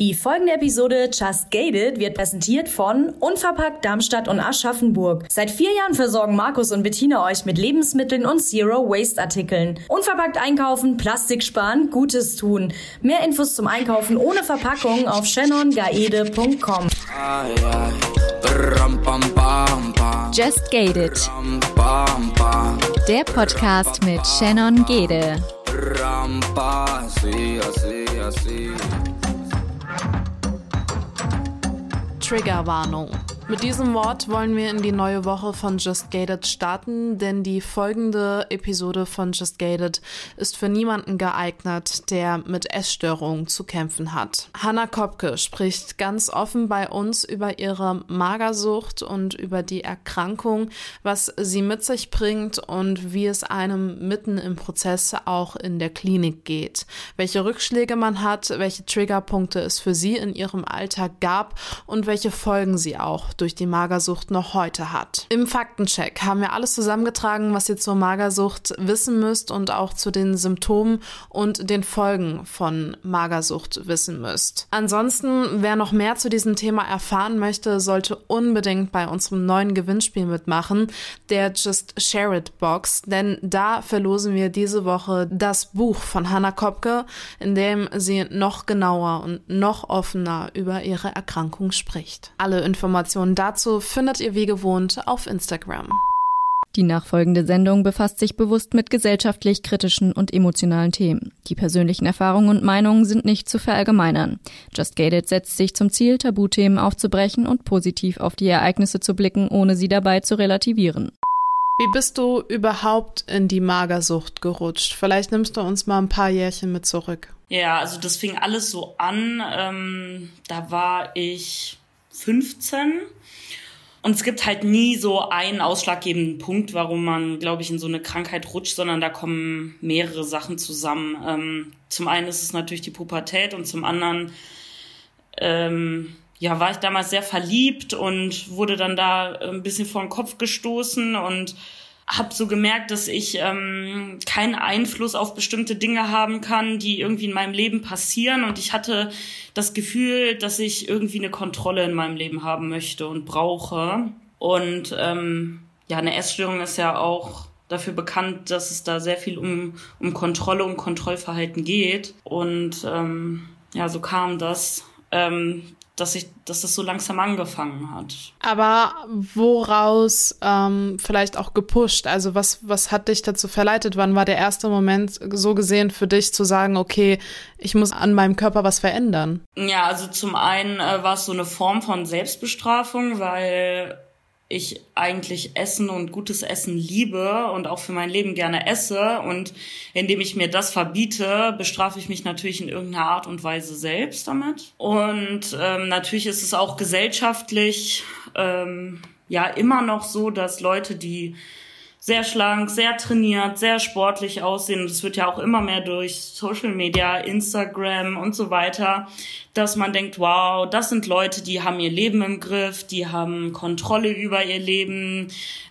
Die folgende Episode Just Gated wird präsentiert von Unverpackt Darmstadt und Aschaffenburg. Seit vier Jahren versorgen Markus und Bettina euch mit Lebensmitteln und Zero Waste Artikeln. Unverpackt einkaufen, Plastik sparen, Gutes tun. Mehr Infos zum Einkaufen ohne Verpackung auf shannongaede.com. Just Gated. Der Podcast mit Shannon Gede. Triggerwarnung. Mit diesem Wort wollen wir in die neue Woche von Just Gated starten, denn die folgende Episode von Just Gated ist für niemanden geeignet, der mit Essstörungen zu kämpfen hat. Hannah Kopke spricht ganz offen bei uns über ihre Magersucht und über die Erkrankung, was sie mit sich bringt und wie es einem mitten im Prozess auch in der Klinik geht. Welche Rückschläge man hat, welche Triggerpunkte es für sie in ihrem Alltag gab und welche Folgen sie auch durch die Magersucht noch heute hat. Im Faktencheck haben wir alles zusammengetragen, was ihr zur Magersucht wissen müsst und auch zu den Symptomen und den Folgen von Magersucht wissen müsst. Ansonsten, wer noch mehr zu diesem Thema erfahren möchte, sollte unbedingt bei unserem neuen Gewinnspiel mitmachen, der Just Share It Box, denn da verlosen wir diese Woche das Buch von Hannah Kopke, in dem sie noch genauer und noch offener über ihre Erkrankung spricht. Alle Informationen Informationen dazu findet ihr wie gewohnt auf Instagram. Die nachfolgende Sendung befasst sich bewusst mit gesellschaftlich kritischen und emotionalen Themen. Die persönlichen Erfahrungen und Meinungen sind nicht zu verallgemeinern. Just Gated setzt sich zum Ziel, Tabuthemen aufzubrechen und positiv auf die Ereignisse zu blicken, ohne sie dabei zu relativieren. Wie bist du überhaupt in die Magersucht gerutscht? Vielleicht nimmst du uns mal ein paar Jährchen mit zurück. Ja, also das fing alles so an. Ähm, da war ich 15 und es gibt halt nie so einen ausschlaggebenden Punkt, warum man, glaube ich, in so eine Krankheit rutscht, sondern da kommen mehrere Sachen zusammen. Ähm, zum einen ist es natürlich die Pubertät und zum anderen ähm, ja, war ich damals sehr verliebt und wurde dann da ein bisschen vor den Kopf gestoßen und habe so gemerkt, dass ich ähm, keinen Einfluss auf bestimmte Dinge haben kann, die irgendwie in meinem Leben passieren. Und ich hatte das Gefühl, dass ich irgendwie eine Kontrolle in meinem Leben haben möchte und brauche. Und ähm, ja, eine Essstörung ist ja auch dafür bekannt, dass es da sehr viel um, um Kontrolle, um Kontrollverhalten geht. Und ähm, ja, so kam das. Ähm, dass ich, dass das so langsam angefangen hat. Aber woraus ähm, vielleicht auch gepusht? Also was, was hat dich dazu verleitet? Wann war der erste Moment so gesehen für dich zu sagen, okay, ich muss an meinem Körper was verändern? Ja, also zum einen äh, war es so eine Form von Selbstbestrafung, weil ich eigentlich Essen und gutes Essen liebe und auch für mein Leben gerne esse. Und indem ich mir das verbiete, bestrafe ich mich natürlich in irgendeiner Art und Weise selbst damit. Und ähm, natürlich ist es auch gesellschaftlich ähm, ja immer noch so, dass Leute, die sehr schlank, sehr trainiert, sehr sportlich aussehen. Es wird ja auch immer mehr durch Social Media, Instagram und so weiter, dass man denkt, wow, das sind Leute, die haben ihr Leben im Griff, die haben Kontrolle über ihr Leben,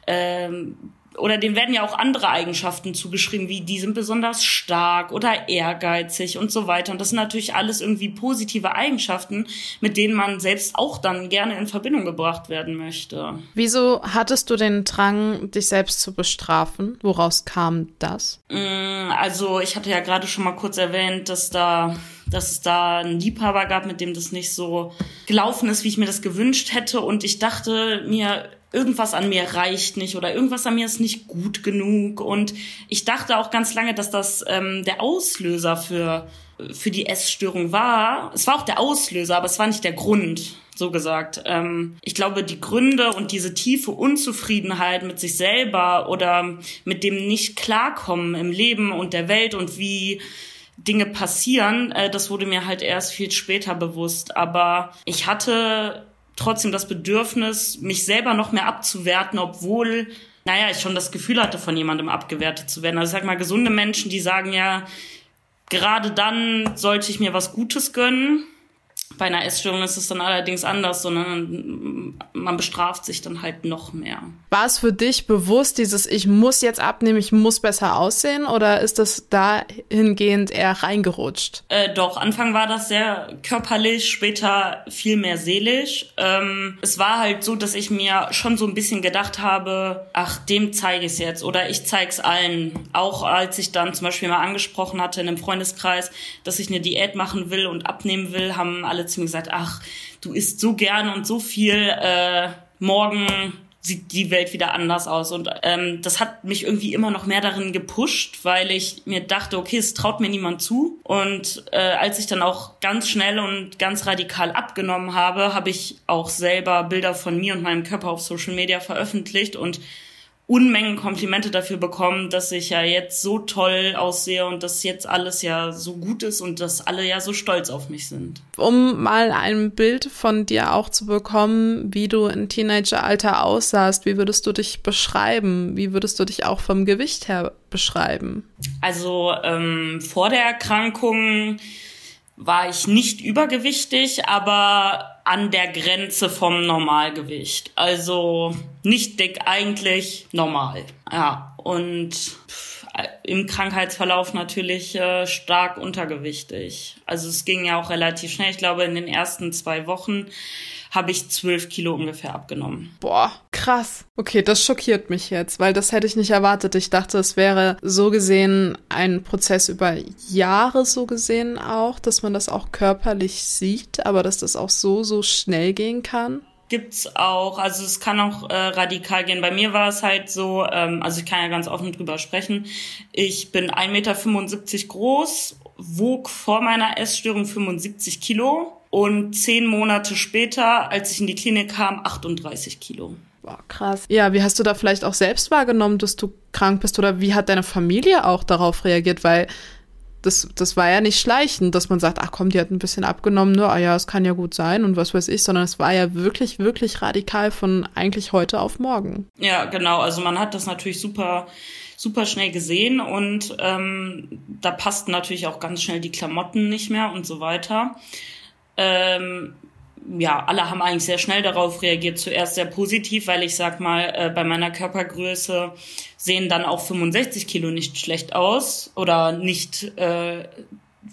ähm, oder dem werden ja auch andere Eigenschaften zugeschrieben, wie die sind besonders stark oder ehrgeizig und so weiter. Und das sind natürlich alles irgendwie positive Eigenschaften, mit denen man selbst auch dann gerne in Verbindung gebracht werden möchte. Wieso hattest du den Drang, dich selbst zu bestrafen? Woraus kam das? Mm, also ich hatte ja gerade schon mal kurz erwähnt, dass da dass es da einen Liebhaber gab, mit dem das nicht so gelaufen ist, wie ich mir das gewünscht hätte. Und ich dachte mir, irgendwas an mir reicht nicht oder irgendwas an mir ist nicht gut genug. Und ich dachte auch ganz lange, dass das ähm, der Auslöser für, für die Essstörung war. Es war auch der Auslöser, aber es war nicht der Grund so gesagt. Ähm, ich glaube, die Gründe und diese tiefe Unzufriedenheit mit sich selber oder mit dem nicht klarkommen im Leben und der Welt und wie Dinge passieren, äh, das wurde mir halt erst viel später bewusst. Aber ich hatte trotzdem das Bedürfnis, mich selber noch mehr abzuwerten, obwohl, naja, ich schon das Gefühl hatte, von jemandem abgewertet zu werden. Also sag mal, gesunde Menschen, die sagen ja, gerade dann sollte ich mir was Gutes gönnen, Bei einer Essstörung ist es dann allerdings anders, sondern man bestraft sich dann halt noch mehr. War es für dich bewusst, dieses Ich muss jetzt abnehmen, ich muss besser aussehen oder ist das dahingehend eher reingerutscht? Äh, doch, Anfang war das sehr körperlich, später viel mehr seelisch. Ähm, es war halt so, dass ich mir schon so ein bisschen gedacht habe, ach, dem zeige ich es jetzt oder ich zeige es allen. Auch als ich dann zum Beispiel mal angesprochen hatte in einem Freundeskreis, dass ich eine Diät machen will und abnehmen will, haben alle zu mir gesagt, ach, du isst so gern und so viel, äh, morgen sieht die Welt wieder anders aus. Und ähm, das hat mich irgendwie immer noch mehr darin gepusht, weil ich mir dachte, okay, es traut mir niemand zu. Und äh, als ich dann auch ganz schnell und ganz radikal abgenommen habe, habe ich auch selber Bilder von mir und meinem Körper auf Social Media veröffentlicht und Unmengen Komplimente dafür bekommen, dass ich ja jetzt so toll aussehe und dass jetzt alles ja so gut ist und dass alle ja so stolz auf mich sind. Um mal ein Bild von dir auch zu bekommen, wie du in Teenageralter aussahst, wie würdest du dich beschreiben? Wie würdest du dich auch vom Gewicht her beschreiben? Also ähm, vor der Erkrankung war ich nicht übergewichtig, aber an der Grenze vom Normalgewicht. Also nicht dick, eigentlich normal. Ja, und im Krankheitsverlauf natürlich äh, stark untergewichtig. Also es ging ja auch relativ schnell. Ich glaube, in den ersten zwei Wochen habe ich zwölf Kilo ungefähr abgenommen. Boah, krass. Okay, das schockiert mich jetzt, weil das hätte ich nicht erwartet. Ich dachte, es wäre so gesehen ein Prozess über Jahre so gesehen auch, dass man das auch körperlich sieht, aber dass das auch so, so schnell gehen kann gibt's auch, also es kann auch äh, radikal gehen. Bei mir war es halt so, ähm, also ich kann ja ganz offen drüber sprechen. Ich bin 1,75 Meter groß, wog vor meiner Essstörung 75 Kilo und zehn Monate später, als ich in die Klinik kam, 38 Kilo. Boah, krass. Ja, wie hast du da vielleicht auch selbst wahrgenommen, dass du krank bist oder wie hat deine Familie auch darauf reagiert? Weil das, das war ja nicht schleichend, dass man sagt, ach komm, die hat ein bisschen abgenommen, nur, ah ja, es kann ja gut sein und was weiß ich, sondern es war ja wirklich, wirklich radikal von eigentlich heute auf morgen. Ja, genau. Also man hat das natürlich super super schnell gesehen und ähm, da passten natürlich auch ganz schnell die Klamotten nicht mehr und so weiter. Ähm, ja, alle haben eigentlich sehr schnell darauf reagiert. Zuerst sehr positiv, weil ich sag mal, äh, bei meiner Körpergröße sehen dann auch 65 Kilo nicht schlecht aus oder nicht äh,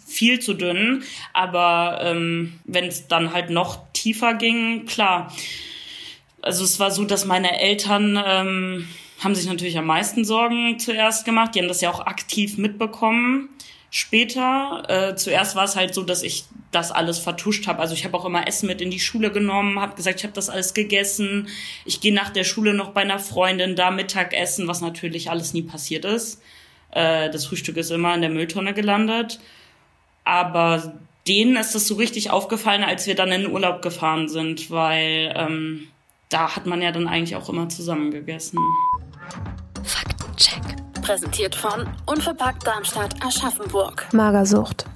viel zu dünn. Aber ähm, wenn es dann halt noch tiefer ging, klar. Also es war so, dass meine Eltern ähm, haben sich natürlich am meisten Sorgen zuerst gemacht. Die haben das ja auch aktiv mitbekommen. Später, äh, zuerst war es halt so, dass ich das alles vertuscht habe. Also ich habe auch immer Essen mit in die Schule genommen, habe gesagt, ich habe das alles gegessen. Ich gehe nach der Schule noch bei einer Freundin da Mittagessen, was natürlich alles nie passiert ist. Äh, das Frühstück ist immer in der Mülltonne gelandet. Aber denen ist das so richtig aufgefallen, als wir dann in den Urlaub gefahren sind, weil ähm, da hat man ja dann eigentlich auch immer zusammen gegessen. Faktencheck. Präsentiert von Unverpackt Darmstadt Aschaffenburg. Magersucht.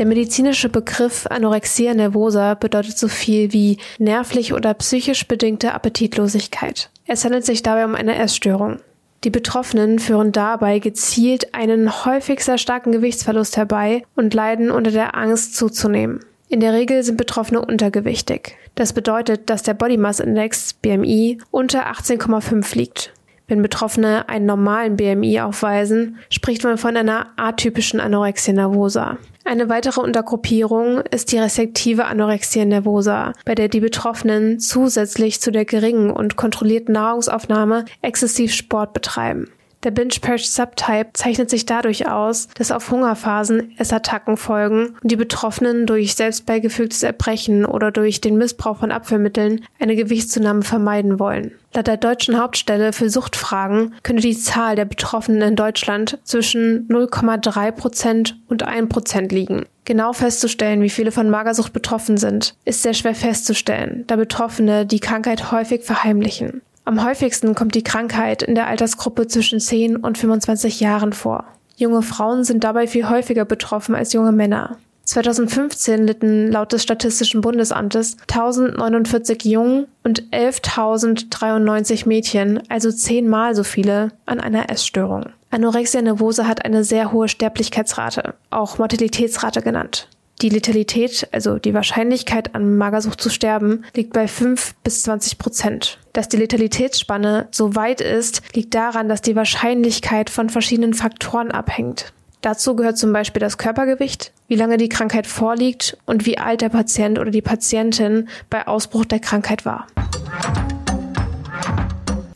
Der medizinische Begriff Anorexia nervosa bedeutet so viel wie nervlich oder psychisch bedingte Appetitlosigkeit. Es handelt sich dabei um eine Essstörung. Die Betroffenen führen dabei gezielt einen häufig sehr starken Gewichtsverlust herbei und leiden unter der Angst zuzunehmen. In der Regel sind Betroffene untergewichtig. Das bedeutet, dass der Body Mass Index BMI unter 18,5 liegt. Wenn Betroffene einen normalen BMI aufweisen, spricht man von einer atypischen Anorexia nervosa. Eine weitere Untergruppierung ist die restriktive Anorexia nervosa, bei der die Betroffenen zusätzlich zu der geringen und kontrollierten Nahrungsaufnahme exzessiv Sport betreiben. Der Binge-Purge-Subtype zeichnet sich dadurch aus, dass auf Hungerphasen Essattacken folgen und die Betroffenen durch selbstbeigefügtes Erbrechen oder durch den Missbrauch von Abführmitteln eine Gewichtszunahme vermeiden wollen. Laut der deutschen Hauptstelle für Suchtfragen könnte die Zahl der Betroffenen in Deutschland zwischen 0,3 Prozent und 1 Prozent liegen. Genau festzustellen, wie viele von Magersucht betroffen sind, ist sehr schwer festzustellen, da Betroffene die Krankheit häufig verheimlichen. Am häufigsten kommt die Krankheit in der Altersgruppe zwischen 10 und 25 Jahren vor. Junge Frauen sind dabei viel häufiger betroffen als junge Männer. 2015 litten laut des Statistischen Bundesamtes 1049 Jungen und 11.093 Mädchen, also zehnmal so viele, an einer Essstörung. Anorexia nervosa hat eine sehr hohe Sterblichkeitsrate, auch Mortalitätsrate genannt. Die Letalität, also die Wahrscheinlichkeit an Magersucht zu sterben, liegt bei 5 bis 20 Prozent. Dass die Letalitätsspanne so weit ist, liegt daran, dass die Wahrscheinlichkeit von verschiedenen Faktoren abhängt. Dazu gehört zum Beispiel das Körpergewicht, wie lange die Krankheit vorliegt und wie alt der Patient oder die Patientin bei Ausbruch der Krankheit war.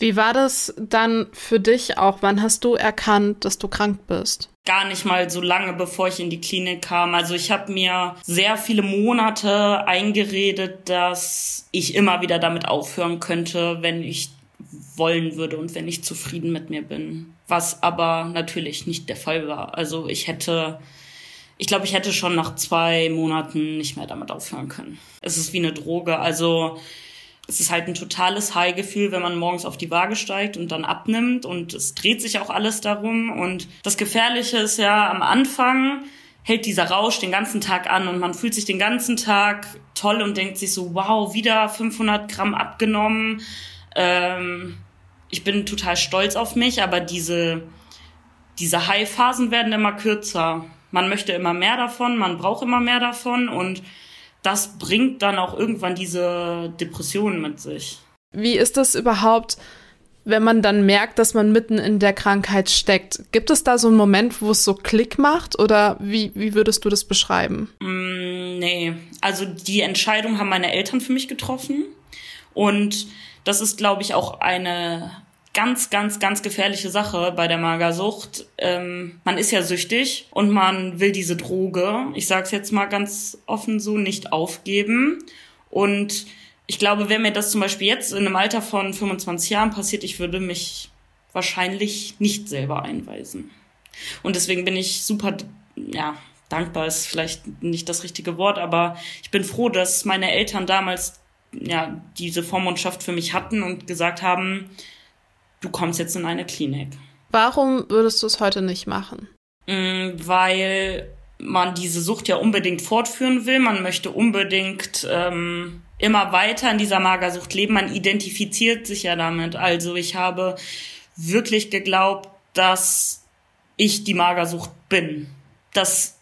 Wie war das dann für dich auch? Wann hast du erkannt, dass du krank bist? Gar nicht mal so lange, bevor ich in die Klinik kam. Also ich habe mir sehr viele Monate eingeredet, dass ich immer wieder damit aufhören könnte, wenn ich wollen würde und wenn ich zufrieden mit mir bin. Was aber natürlich nicht der Fall war. Also ich hätte, ich glaube, ich hätte schon nach zwei Monaten nicht mehr damit aufhören können. Es ist wie eine Droge. Also es ist halt ein totales High-Gefühl, wenn man morgens auf die Waage steigt und dann abnimmt und es dreht sich auch alles darum. Und das Gefährliche ist ja am Anfang hält dieser Rausch den ganzen Tag an und man fühlt sich den ganzen Tag toll und denkt sich so, wow, wieder 500 Gramm abgenommen. Ähm, ich bin total stolz auf mich, aber diese, diese High-Phasen werden immer kürzer. Man möchte immer mehr davon, man braucht immer mehr davon und das bringt dann auch irgendwann diese Depressionen mit sich. Wie ist das überhaupt, wenn man dann merkt, dass man mitten in der Krankheit steckt? Gibt es da so einen Moment, wo es so Klick macht oder wie, wie würdest du das beschreiben? Mm, nee, also die Entscheidung haben meine Eltern für mich getroffen und das ist, glaube ich, auch eine ganz, ganz, ganz gefährliche Sache bei der Magersucht. Ähm, man ist ja süchtig und man will diese Droge, ich sage es jetzt mal ganz offen so, nicht aufgeben. Und ich glaube, wenn mir das zum Beispiel jetzt in einem Alter von 25 Jahren passiert, ich würde mich wahrscheinlich nicht selber einweisen. Und deswegen bin ich super, ja, dankbar ist vielleicht nicht das richtige Wort, aber ich bin froh, dass meine Eltern damals ja diese Vormundschaft für mich hatten und gesagt haben, du kommst jetzt in eine Klinik. Warum würdest du es heute nicht machen? Mm, weil man diese Sucht ja unbedingt fortführen will. Man möchte unbedingt ähm, immer weiter in dieser Magersucht leben. Man identifiziert sich ja damit. Also ich habe wirklich geglaubt, dass ich die Magersucht bin. Dass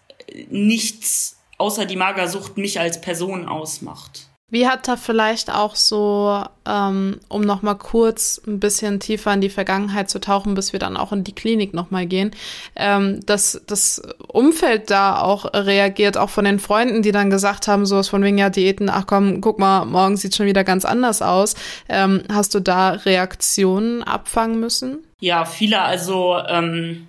nichts außer die Magersucht mich als Person ausmacht. Wie hat da vielleicht auch so, ähm, um nochmal kurz ein bisschen tiefer in die Vergangenheit zu tauchen, bis wir dann auch in die Klinik nochmal gehen, ähm, dass das Umfeld da auch reagiert, auch von den Freunden, die dann gesagt haben, sowas von wegen ja Diäten, ach komm, guck mal, morgen sieht schon wieder ganz anders aus. Ähm, hast du da Reaktionen abfangen müssen? Ja, viele, also ähm,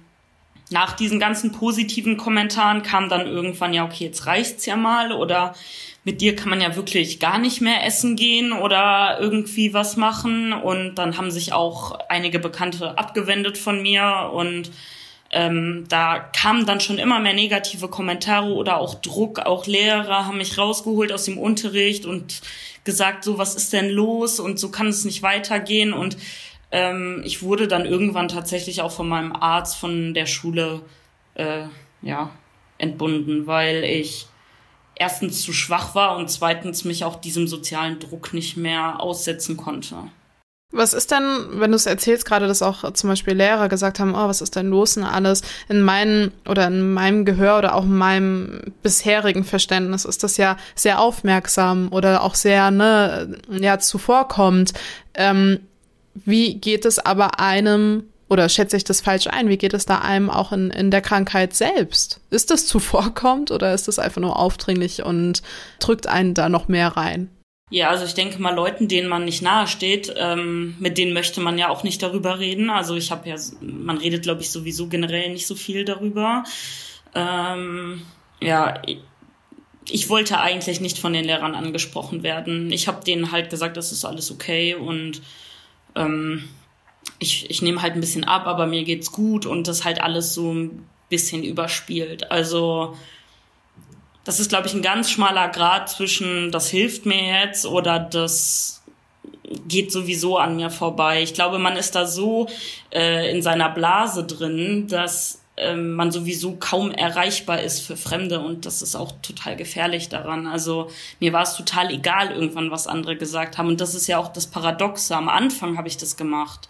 nach diesen ganzen positiven Kommentaren kam dann irgendwann, ja, okay, jetzt reicht's ja mal oder mit dir kann man ja wirklich gar nicht mehr essen gehen oder irgendwie was machen. Und dann haben sich auch einige Bekannte abgewendet von mir und ähm, da kamen dann schon immer mehr negative Kommentare oder auch Druck. Auch Lehrer haben mich rausgeholt aus dem Unterricht und gesagt, so was ist denn los und so kann es nicht weitergehen. Und ähm, ich wurde dann irgendwann tatsächlich auch von meinem Arzt von der Schule äh, ja entbunden, weil ich erstens zu schwach war und zweitens mich auch diesem sozialen Druck nicht mehr aussetzen konnte. Was ist denn, wenn du es erzählst, gerade dass auch zum Beispiel Lehrer gesagt haben, oh, was ist denn los und alles? In meinem oder in meinem Gehör oder auch in meinem bisherigen Verständnis ist das ja sehr aufmerksam oder auch sehr, ne, ja, zuvorkommt. Ähm, wie geht es aber einem oder schätze ich das falsch ein? Wie geht es da einem auch in, in der Krankheit selbst? Ist das zuvorkommt oder ist das einfach nur aufdringlich und drückt einen da noch mehr rein? Ja, also ich denke mal, Leuten, denen man nicht nahe steht, ähm, mit denen möchte man ja auch nicht darüber reden. Also ich habe ja, man redet, glaube ich, sowieso generell nicht so viel darüber. Ähm, ja, ich wollte eigentlich nicht von den Lehrern angesprochen werden. Ich habe denen halt gesagt, das ist alles okay und ähm, ich, ich nehme halt ein bisschen ab, aber mir geht's gut und das halt alles so ein bisschen überspielt. Also das ist, glaube ich, ein ganz schmaler Grad zwischen das hilft mir jetzt oder das geht sowieso an mir vorbei. Ich glaube, man ist da so äh, in seiner Blase drin, dass ähm, man sowieso kaum erreichbar ist für Fremde und das ist auch total gefährlich daran. Also mir war es total egal irgendwann, was andere gesagt haben und das ist ja auch das Paradoxe. Am Anfang habe ich das gemacht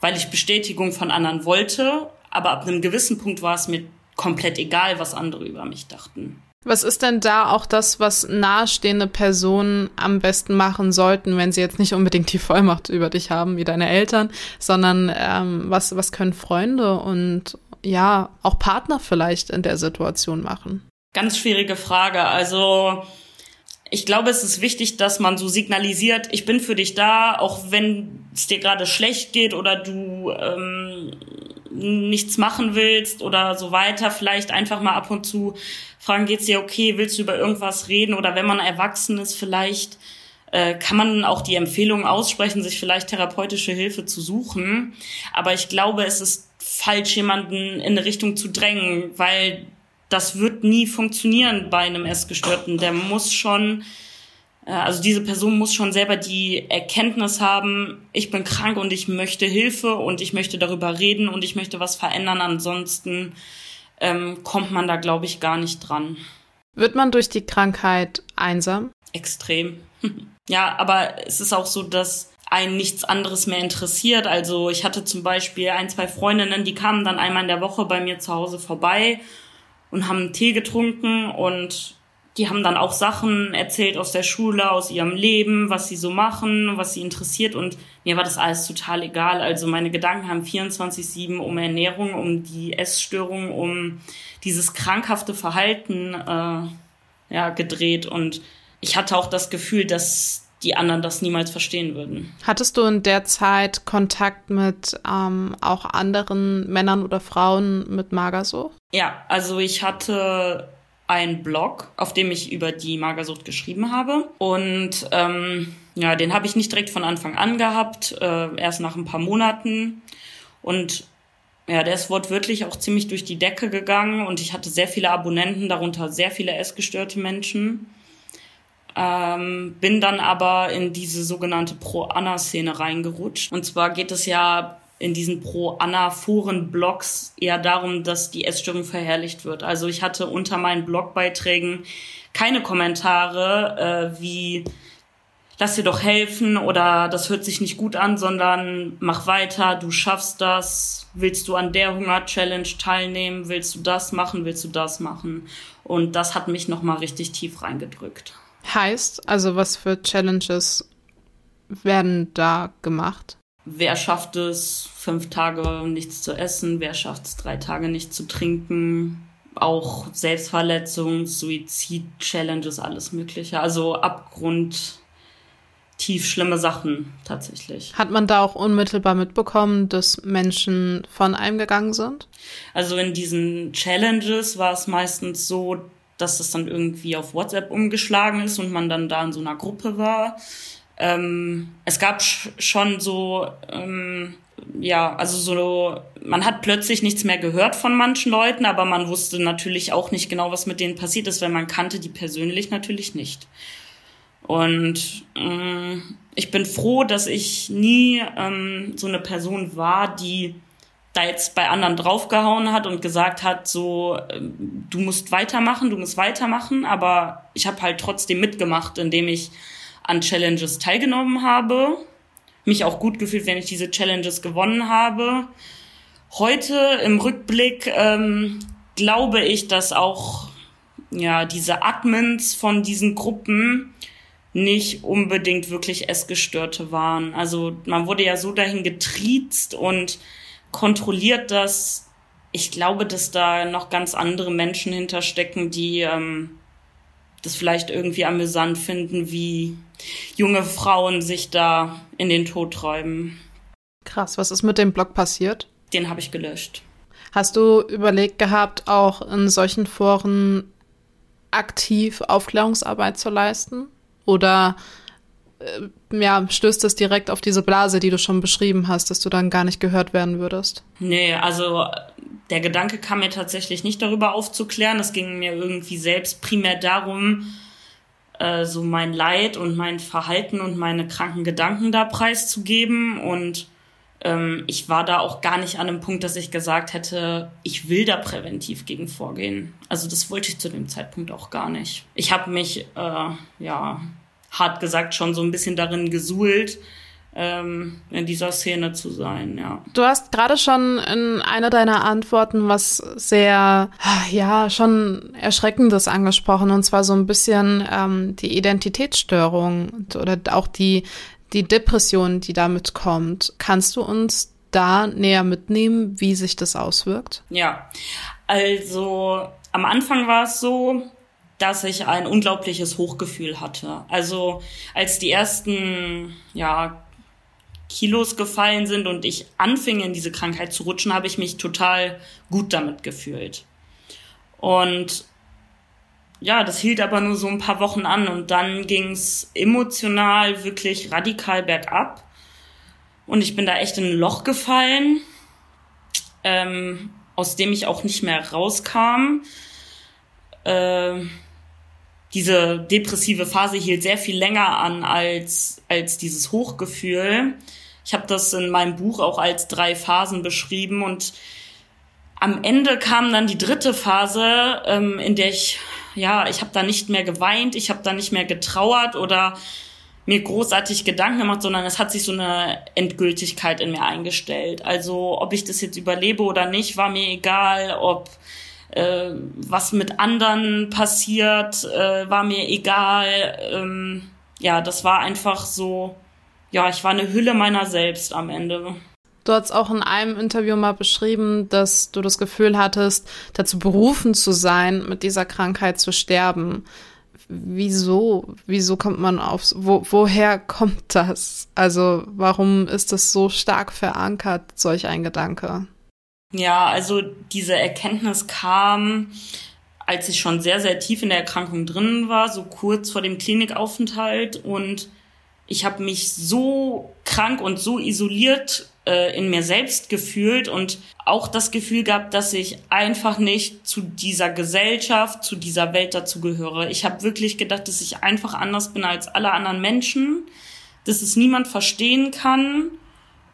weil ich Bestätigung von anderen wollte, aber ab einem gewissen Punkt war es mir komplett egal, was andere über mich dachten. Was ist denn da auch das, was nahestehende Personen am besten machen sollten, wenn sie jetzt nicht unbedingt die Vollmacht über dich haben, wie deine Eltern, sondern ähm, was, was können Freunde und ja, auch Partner vielleicht in der Situation machen? Ganz schwierige Frage. Also ich glaube, es ist wichtig, dass man so signalisiert, ich bin für dich da, auch wenn es dir gerade schlecht geht oder du ähm, nichts machen willst oder so weiter. Vielleicht einfach mal ab und zu fragen, geht's dir okay, willst du über irgendwas reden? Oder wenn man erwachsen ist, vielleicht äh, kann man auch die Empfehlung aussprechen, sich vielleicht therapeutische Hilfe zu suchen. Aber ich glaube, es ist falsch, jemanden in eine Richtung zu drängen, weil das wird nie funktionieren bei einem Essgestörten. Der muss schon äh, also diese Person muss schon selber die Erkenntnis haben, ich bin krank und ich möchte Hilfe und ich möchte darüber reden und ich möchte was verändern. Ansonsten ähm, kommt man da, glaube ich, gar nicht dran. Wird man durch die Krankheit einsam? Extrem. ja, aber es ist auch so, dass einen nichts anderes mehr interessiert. Also ich hatte zum Beispiel ein, zwei Freundinnen, die kamen dann einmal in der Woche bei mir zu Hause vorbei und haben Tee getrunken und die haben dann auch Sachen erzählt aus der Schule, aus ihrem Leben, was sie so machen, was sie interessiert. Und mir war das alles total egal. Also meine Gedanken haben 24-7 um Ernährung, um die Essstörung, um dieses krankhafte Verhalten äh, ja, gedreht. Und ich hatte auch das Gefühl, dass die anderen das niemals verstehen würden. Hattest du in der Zeit Kontakt mit ähm, auch anderen Männern oder Frauen mit Magersucht? Ja, also ich hatte einen Blog, auf dem ich über die Magersucht geschrieben habe. Und ähm, ja, den habe ich nicht direkt von Anfang an gehabt, äh, erst nach ein paar Monaten. Und ja, der ist wortwörtlich auch ziemlich durch die Decke gegangen und ich hatte sehr viele Abonnenten, darunter sehr viele essgestörte Menschen. Ähm, bin dann aber in diese sogenannte Pro-Anna-Szene reingerutscht. Und zwar geht es ja in diesen Pro-Anna-Foren-Blogs eher darum, dass die Essstörung verherrlicht wird. Also ich hatte unter meinen Blogbeiträgen keine Kommentare äh, wie lass dir doch helfen oder das hört sich nicht gut an, sondern mach weiter, du schaffst das, willst du an der Hunger-Challenge teilnehmen, willst du das machen, willst du das machen. Und das hat mich nochmal richtig tief reingedrückt. Heißt, also was für Challenges werden da gemacht? wer schafft es, fünf Tage nichts zu essen, wer schafft es, drei Tage nichts zu trinken, auch Selbstverletzung, Suizid-Challenges, alles Mögliche. Also Abgrund tief schlimme Sachen tatsächlich. Hat man da auch unmittelbar mitbekommen, dass Menschen von einem gegangen sind? Also in diesen Challenges war es meistens so, dass das dann irgendwie auf WhatsApp umgeschlagen ist und man dann da in so einer Gruppe war ähm, es gab schon so, ähm, ja, also so, man hat plötzlich nichts mehr gehört von manchen Leuten, aber man wusste natürlich auch nicht genau, was mit denen passiert ist, weil man kannte die persönlich natürlich nicht. Und ähm, ich bin froh, dass ich nie ähm, so eine Person war, die da jetzt bei anderen draufgehauen hat und gesagt hat, so, ähm, du musst weitermachen, du musst weitermachen, aber ich habe halt trotzdem mitgemacht, indem ich an Challenges teilgenommen habe, mich auch gut gefühlt, wenn ich diese Challenges gewonnen habe. Heute im Rückblick ähm, glaube ich, dass auch ja diese Admins von diesen Gruppen nicht unbedingt wirklich Essgestörte waren. Also man wurde ja so dahin getriezt und kontrolliert, dass ich glaube, dass da noch ganz andere Menschen hinterstecken, die ähm, das vielleicht irgendwie amüsant finden, wie junge Frauen sich da in den Tod treiben. Krass, was ist mit dem Blog passiert? Den habe ich gelöscht. Hast du überlegt gehabt, auch in solchen Foren aktiv Aufklärungsarbeit zu leisten? Oder ja, stößt es direkt auf diese Blase, die du schon beschrieben hast, dass du dann gar nicht gehört werden würdest? Nee, also der Gedanke kam mir tatsächlich nicht darüber aufzuklären. Es ging mir irgendwie selbst primär darum, äh, so mein Leid und mein Verhalten und meine kranken Gedanken da preiszugeben. Und ähm, ich war da auch gar nicht an dem Punkt, dass ich gesagt hätte, ich will da präventiv gegen vorgehen. Also das wollte ich zu dem Zeitpunkt auch gar nicht. Ich habe mich, äh, ja, hart gesagt, schon so ein bisschen darin gesuhlt, ähm, in dieser Szene zu sein, ja. Du hast gerade schon in einer deiner Antworten was sehr, ja, schon Erschreckendes angesprochen, und zwar so ein bisschen ähm, die Identitätsstörung oder auch die, die Depression, die damit kommt. Kannst du uns da näher mitnehmen, wie sich das auswirkt? Ja, also am Anfang war es so, dass ich ein unglaubliches Hochgefühl hatte. Also als die ersten, ja, Kilos gefallen sind und ich anfing in diese Krankheit zu rutschen, habe ich mich total gut damit gefühlt. Und ja, das hielt aber nur so ein paar Wochen an und dann ging es emotional wirklich radikal bergab. Und ich bin da echt in ein Loch gefallen, ähm, aus dem ich auch nicht mehr rauskam. Äh, diese depressive Phase hielt sehr viel länger an als, als dieses Hochgefühl. Ich habe das in meinem Buch auch als drei Phasen beschrieben und am Ende kam dann die dritte Phase, ähm, in der ich, ja, ich habe da nicht mehr geweint, ich habe da nicht mehr getrauert oder mir großartig Gedanken gemacht, sondern es hat sich so eine Endgültigkeit in mir eingestellt. Also ob ich das jetzt überlebe oder nicht, war mir egal, ob äh, was mit anderen passiert, äh, war mir egal. Ähm, ja, das war einfach so, ja, ich war eine Hülle meiner selbst am Ende. Du hast auch in einem Interview mal beschrieben, dass du das Gefühl hattest, dazu berufen zu sein, mit dieser Krankheit zu sterben. Wieso? Wieso kommt man auf, wo, woher kommt das? Also, warum ist das so stark verankert, solch ein Gedanke? Ja, also diese Erkenntnis kam, als ich schon sehr, sehr tief in der Erkrankung drin war, so kurz vor dem Klinikaufenthalt. Und ich habe mich so krank und so isoliert äh, in mir selbst gefühlt und auch das Gefühl gehabt, dass ich einfach nicht zu dieser Gesellschaft, zu dieser Welt dazugehöre. Ich habe wirklich gedacht, dass ich einfach anders bin als alle anderen Menschen, dass es niemand verstehen kann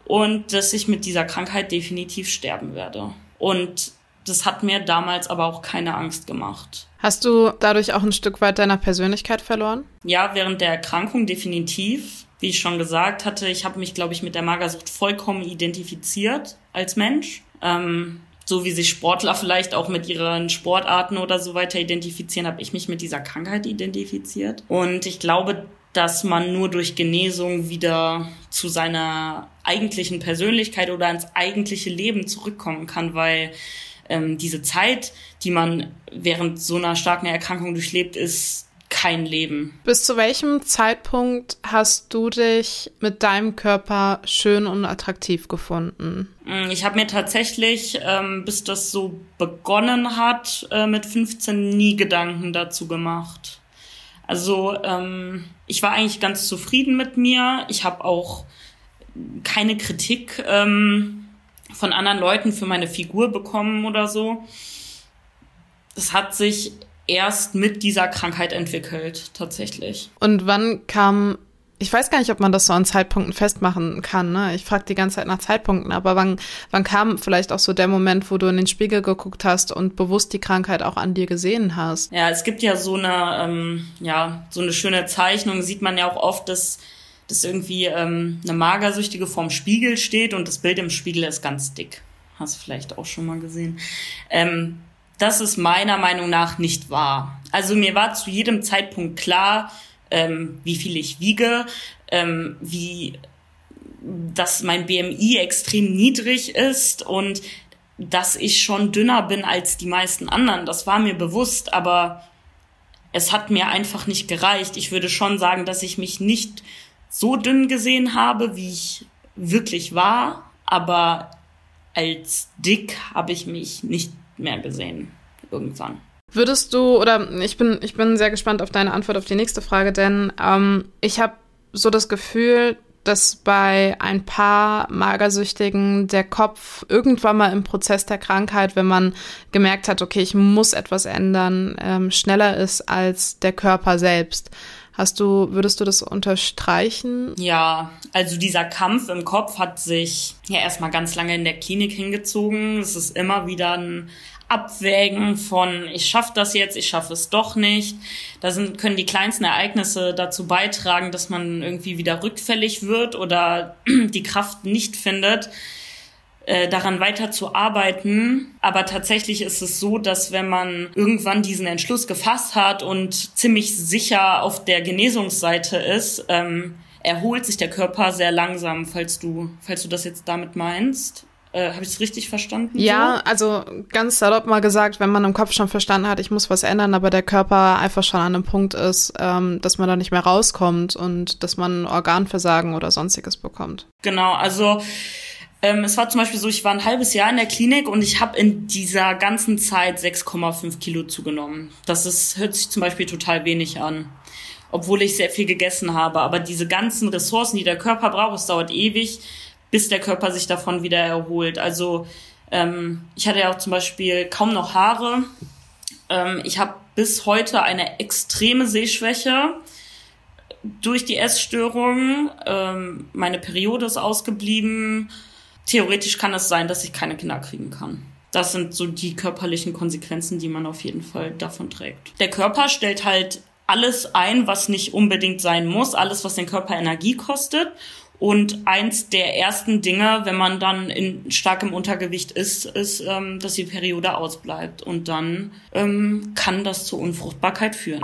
und dass ich mit dieser Krankheit definitiv sterben werde. Und das hat mir damals aber auch keine Angst gemacht. Hast du dadurch auch ein Stück weit deiner Persönlichkeit verloren? Ja, während der Erkrankung definitiv. Wie ich schon gesagt hatte, ich habe mich, glaube ich, mit der Magersucht vollkommen identifiziert als Mensch. Ähm, so wie sich Sportler vielleicht auch mit ihren Sportarten oder so weiter identifizieren, habe ich mich mit dieser Krankheit identifiziert. Und ich glaube, dass man nur durch Genesung wieder zu seiner eigentlichen Persönlichkeit oder ans eigentliche Leben zurückkommen kann, weil ähm, diese Zeit, die man während so einer starken Erkrankung durchlebt, ist kein Leben. Bis zu welchem Zeitpunkt hast du dich mit deinem Körper schön und attraktiv gefunden? Mm, ich habe mir tatsächlich, ähm, bis das so begonnen hat, äh, mit 15 nie Gedanken dazu gemacht. Also ähm, ich war eigentlich ganz zufrieden mit mir. Ich habe auch keine Kritik ähm, von anderen Leuten für meine Figur bekommen oder so. Das hat sich erst mit dieser Krankheit entwickelt, tatsächlich. Und wann kam ich weiß gar nicht, ob man das so an Zeitpunkten festmachen kann. Ne? Ich frage die ganze Zeit nach Zeitpunkten, aber wann, wann kam vielleicht auch so der Moment, wo du in den Spiegel geguckt hast und bewusst die Krankheit auch an dir gesehen hast? Ja, es gibt ja so eine, ähm, ja, so eine schöne Zeichnung, sieht man ja auch oft, dass, dass irgendwie ähm, eine Magersüchtige vorm Spiegel steht und das Bild im Spiegel ist ganz dick. Hast vielleicht auch schon mal gesehen. Ähm, das ist meiner Meinung nach nicht wahr. Also mir war zu jedem Zeitpunkt klar, ähm, wie viel ich wiege, ähm, wie dass mein BMI extrem niedrig ist und dass ich schon dünner bin als die meisten anderen. Das war mir bewusst, aber es hat mir einfach nicht gereicht. Ich würde schon sagen, dass ich mich nicht so dünn gesehen habe, wie ich wirklich war, aber als dick habe ich mich nicht mehr gesehen irgendwann. Würdest du, oder ich bin, ich bin sehr gespannt auf deine Antwort auf die nächste Frage, denn ähm, ich habe so das Gefühl, dass bei ein paar Magersüchtigen der Kopf irgendwann mal im Prozess der Krankheit, wenn man gemerkt hat, okay, ich muss etwas ändern, ähm, schneller ist als der Körper selbst. Hast du, würdest du das unterstreichen? Ja, also dieser Kampf im Kopf hat sich ja erstmal ganz lange in der Klinik hingezogen. Es ist immer wieder ein Abwägen von ich schaffe das jetzt, ich schaffe es doch nicht. Da sind, können die kleinsten Ereignisse dazu beitragen, dass man irgendwie wieder rückfällig wird oder die Kraft nicht findet, äh, daran weiter zu arbeiten. Aber tatsächlich ist es so, dass wenn man irgendwann diesen Entschluss gefasst hat und ziemlich sicher auf der Genesungsseite ist, ähm, erholt sich der Körper sehr langsam, falls du, falls du das jetzt damit meinst. Äh, Habe ich es richtig verstanden? Ja, so? also ganz salopp mal gesagt, wenn man im Kopf schon verstanden hat, ich muss was ändern, aber der Körper einfach schon an einem Punkt ist, ähm, dass man da nicht mehr rauskommt und dass man Organversagen oder sonstiges bekommt. Genau, also ähm, es war zum Beispiel so, ich war ein halbes Jahr in der Klinik und ich habe in dieser ganzen Zeit 6,5 Kilo zugenommen. Das ist, hört sich zum Beispiel total wenig an obwohl ich sehr viel gegessen habe. Aber diese ganzen Ressourcen, die der Körper braucht, es dauert ewig bis der Körper sich davon wieder erholt. Also ähm, ich hatte ja auch zum Beispiel kaum noch Haare. Ähm, ich habe bis heute eine extreme Sehschwäche durch die Essstörung. Ähm, meine Periode ist ausgeblieben. Theoretisch kann es sein, dass ich keine Kinder kriegen kann. Das sind so die körperlichen Konsequenzen, die man auf jeden Fall davon trägt. Der Körper stellt halt alles ein, was nicht unbedingt sein muss, alles, was den Körper Energie kostet. Und eins der ersten Dinge, wenn man dann in starkem Untergewicht ist, ist, ähm, dass die Periode ausbleibt. Und dann ähm, kann das zur Unfruchtbarkeit führen.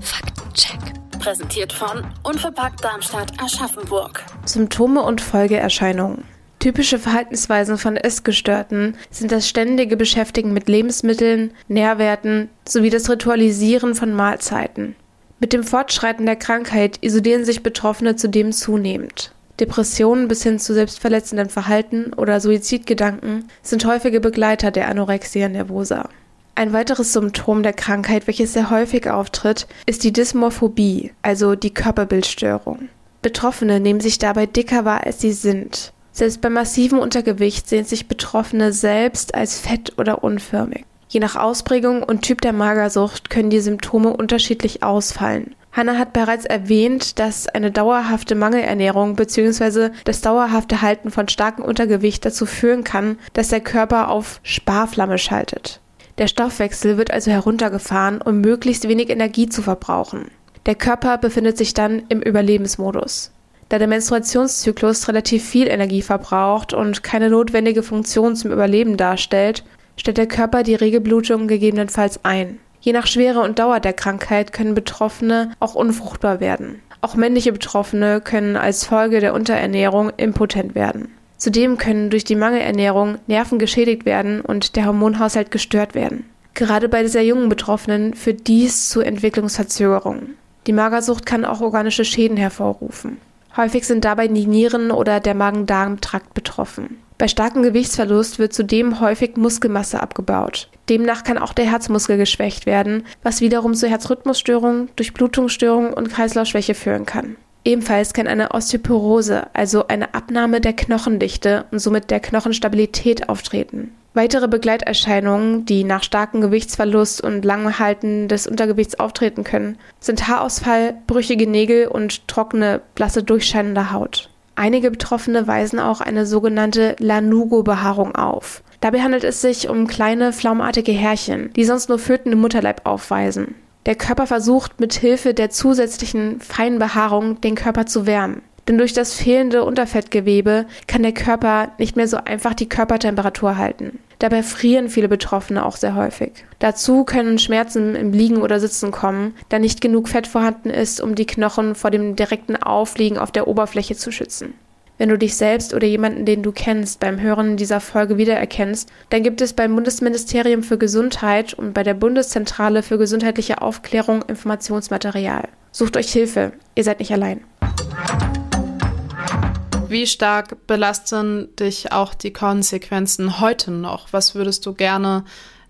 Faktencheck. Präsentiert von Unverpackt Darmstadt Aschaffenburg. Symptome und Folgeerscheinungen. Typische Verhaltensweisen von Essgestörten sind das ständige Beschäftigen mit Lebensmitteln, Nährwerten sowie das Ritualisieren von Mahlzeiten. Mit dem Fortschreiten der Krankheit isolieren sich Betroffene zudem zunehmend. Depressionen bis hin zu selbstverletzenden Verhalten oder Suizidgedanken sind häufige Begleiter der Anorexia nervosa. Ein weiteres Symptom der Krankheit, welches sehr häufig auftritt, ist die Dysmorphobie, also die Körperbildstörung. Betroffene nehmen sich dabei dicker wahr, als sie sind. Selbst bei massivem Untergewicht sehen sich Betroffene selbst als fett oder unförmig. Je nach Ausprägung und Typ der Magersucht können die Symptome unterschiedlich ausfallen. Hanna hat bereits erwähnt, dass eine dauerhafte Mangelernährung bzw. das dauerhafte Halten von starkem Untergewicht dazu führen kann, dass der Körper auf Sparflamme schaltet. Der Stoffwechsel wird also heruntergefahren, um möglichst wenig Energie zu verbrauchen. Der Körper befindet sich dann im Überlebensmodus. Da der Menstruationszyklus relativ viel Energie verbraucht und keine notwendige Funktion zum Überleben darstellt, stellt der Körper die Regelblutung gegebenenfalls ein. Je nach Schwere und Dauer der Krankheit können Betroffene auch unfruchtbar werden. Auch männliche Betroffene können als Folge der Unterernährung impotent werden. Zudem können durch die Mangelernährung Nerven geschädigt werden und der Hormonhaushalt gestört werden. Gerade bei sehr jungen Betroffenen führt dies zu Entwicklungsverzögerungen. Die Magersucht kann auch organische Schäden hervorrufen. Häufig sind dabei die Nieren oder der Magen-Darm-Trakt betroffen. Bei starkem Gewichtsverlust wird zudem häufig Muskelmasse abgebaut. Demnach kann auch der Herzmuskel geschwächt werden, was wiederum zu Herzrhythmusstörungen, Durchblutungsstörungen und Kreislaufschwäche führen kann. Ebenfalls kann eine Osteoporose, also eine Abnahme der Knochendichte und somit der Knochenstabilität auftreten. Weitere Begleiterscheinungen, die nach starkem Gewichtsverlust und langem Halten des Untergewichts auftreten können, sind Haarausfall, brüchige Nägel und trockene, blasse, durchscheinende Haut. Einige Betroffene weisen auch eine sogenannte Lanugo-Behaarung auf. Dabei handelt es sich um kleine, flaumartige Härchen, die sonst nur Föten im Mutterleib aufweisen. Der Körper versucht mit Hilfe der zusätzlichen feinen Behaarung den Körper zu wärmen. Denn durch das fehlende Unterfettgewebe kann der Körper nicht mehr so einfach die Körpertemperatur halten. Dabei frieren viele Betroffene auch sehr häufig. Dazu können Schmerzen im Liegen oder Sitzen kommen, da nicht genug Fett vorhanden ist, um die Knochen vor dem direkten Aufliegen auf der Oberfläche zu schützen. Wenn du dich selbst oder jemanden, den du kennst, beim Hören dieser Folge wiedererkennst, dann gibt es beim Bundesministerium für Gesundheit und bei der Bundeszentrale für gesundheitliche Aufklärung Informationsmaterial. Sucht euch Hilfe, ihr seid nicht allein. Wie stark belasten dich auch die Konsequenzen heute noch? Was würdest du gerne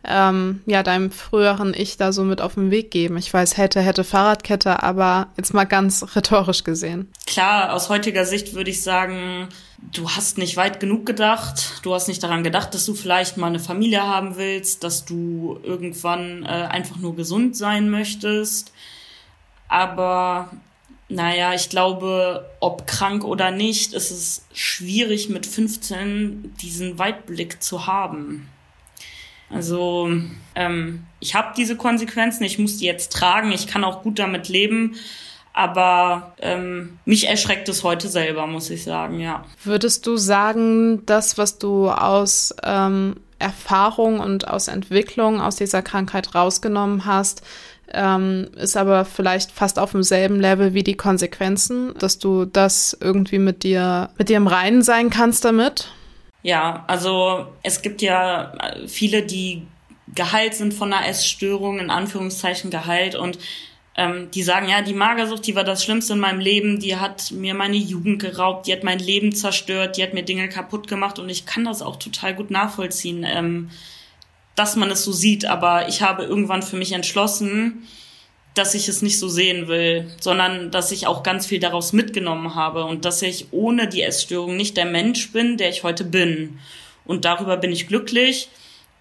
ähm, ja deinem früheren Ich da so mit auf den Weg geben? Ich weiß, hätte, hätte Fahrradkette, aber jetzt mal ganz rhetorisch gesehen. Klar, aus heutiger Sicht würde ich sagen, du hast nicht weit genug gedacht. Du hast nicht daran gedacht, dass du vielleicht mal eine Familie haben willst, dass du irgendwann äh, einfach nur gesund sein möchtest Aber naja, ich glaube, ob krank oder nicht, ist es schwierig mit 15 diesen Weitblick zu haben. Also ähm, ich habe diese Konsequenzen, ich muss die jetzt tragen, ich kann auch gut damit leben. Aber ähm, mich erschreckt es heute selber, muss ich sagen, ja. Würdest du sagen, das, was du aus ähm, Erfahrung und aus Entwicklung aus dieser Krankheit rausgenommen hast, ähm, ist aber vielleicht fast auf demselben Level wie die Konsequenzen, dass du das irgendwie mit dir, mit dir im Reinen sein kannst damit? Ja, also es gibt ja viele, die geheilt sind von einer Essstörung, in Anführungszeichen geheilt und ähm, die sagen, ja, die Magersucht, die war das Schlimmste in meinem Leben, die hat mir meine Jugend geraubt, die hat mein Leben zerstört, die hat mir Dinge kaputt gemacht. Und ich kann das auch total gut nachvollziehen. Ähm, dass man es so sieht, aber ich habe irgendwann für mich entschlossen, dass ich es nicht so sehen will, sondern dass ich auch ganz viel daraus mitgenommen habe und dass ich ohne die Essstörung nicht der Mensch bin, der ich heute bin. Und darüber bin ich glücklich.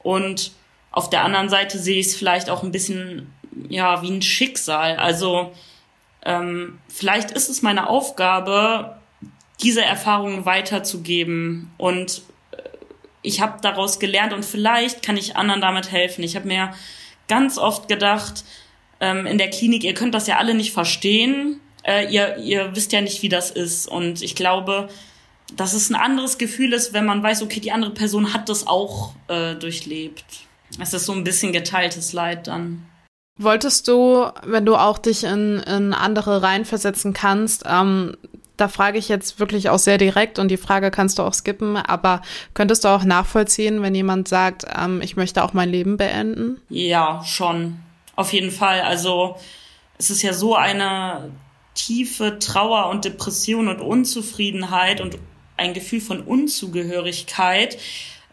Und auf der anderen Seite sehe ich es vielleicht auch ein bisschen, ja, wie ein Schicksal. Also ähm, vielleicht ist es meine Aufgabe, diese Erfahrungen weiterzugeben und ich habe daraus gelernt und vielleicht kann ich anderen damit helfen. Ich habe mir ganz oft gedacht, ähm, in der Klinik, ihr könnt das ja alle nicht verstehen, äh, ihr, ihr wisst ja nicht, wie das ist. Und ich glaube, dass es ein anderes Gefühl ist, wenn man weiß, okay, die andere Person hat das auch äh, durchlebt. Es ist so ein bisschen geteiltes Leid dann. Wolltest du, wenn du auch dich in, in andere reinversetzen kannst, ähm, da frage ich jetzt wirklich auch sehr direkt und die Frage kannst du auch skippen, aber könntest du auch nachvollziehen, wenn jemand sagt, ähm, ich möchte auch mein Leben beenden? Ja, schon. Auf jeden Fall. Also es ist ja so eine tiefe Trauer und Depression und Unzufriedenheit und ein Gefühl von Unzugehörigkeit,